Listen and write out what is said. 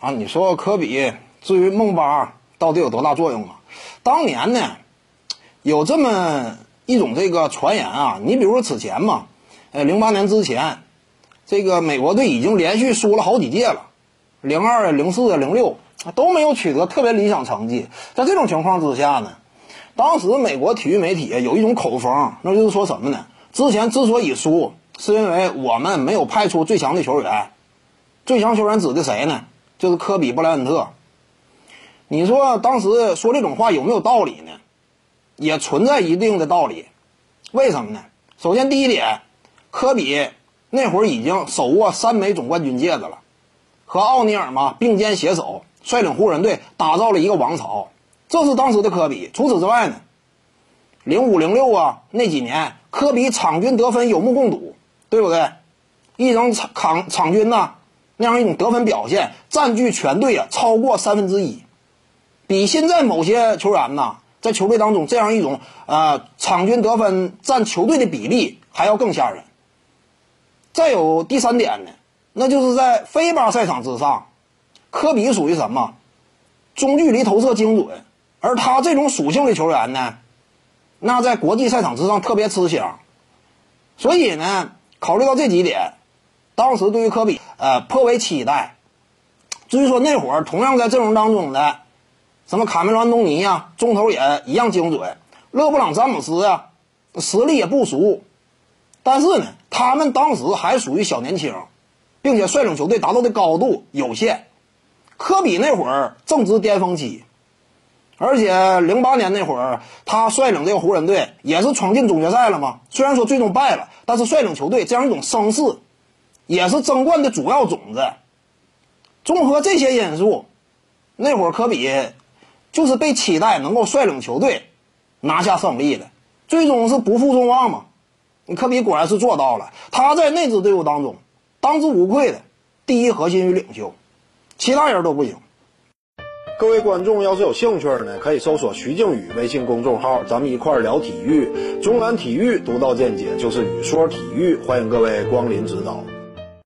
啊，你说科比至于梦八到底有多大作用啊？当年呢，有这么一种这个传言啊，你比如说此前嘛，呃，零八年之前，这个美国队已经连续输了好几届了，零二、零四、零六都没有取得特别理想成绩。在这种情况之下呢，当时美国体育媒体有一种口风，那就是说什么呢？之前之所以输，是因为我们没有派出最强的球员。最强球员指的谁呢？就是科比布莱恩特。你说当时说这种话有没有道理呢？也存在一定的道理。为什么呢？首先第一点，科比那会儿已经手握三枚总冠军戒指了，和奥尼尔嘛并肩携手，率领湖人队打造了一个王朝。这是当时的科比。除此之外呢，零五零六啊那几年，科比场均得分有目共睹，对不对？一人场场场均呢？那样一种得分表现，占据全队啊超过三分之一，比现在某些球员呐，在球队当中这样一种呃场均得分占球队的比例还要更吓人。再有第三点呢，那就是在非巴赛场之上，科比属于什么？中距离投射精准，而他这种属性的球员呢，那在国际赛场之上特别吃香。所以呢，考虑到这几点。当时对于科比，呃，颇为期待。至于说那会儿同样在阵容当中的，什么卡梅隆·安东尼呀，中投也一样精准；勒布朗·詹姆斯呀，实力也不俗。但是呢，他们当时还属于小年轻，并且率领球队达到的高度有限。科比那会儿正值巅峰期，而且零八年那会儿他率领这个湖人队也是闯进总决赛了嘛。虽然说最终败了，但是率领球队这样一种声势。也是争冠的主要种子。综合这些因素，那会儿科比就是被期待能够率领球队拿下胜利的。最终是不负众望嘛？科比果然是做到了。他在那支队伍当中当之无愧的第一核心与领袖，其他人都不行。各位观众要是有兴趣呢，可以搜索徐静宇微信公众号，咱们一块儿聊体育。中南体育独到见解就是语说体育，欢迎各位光临指导。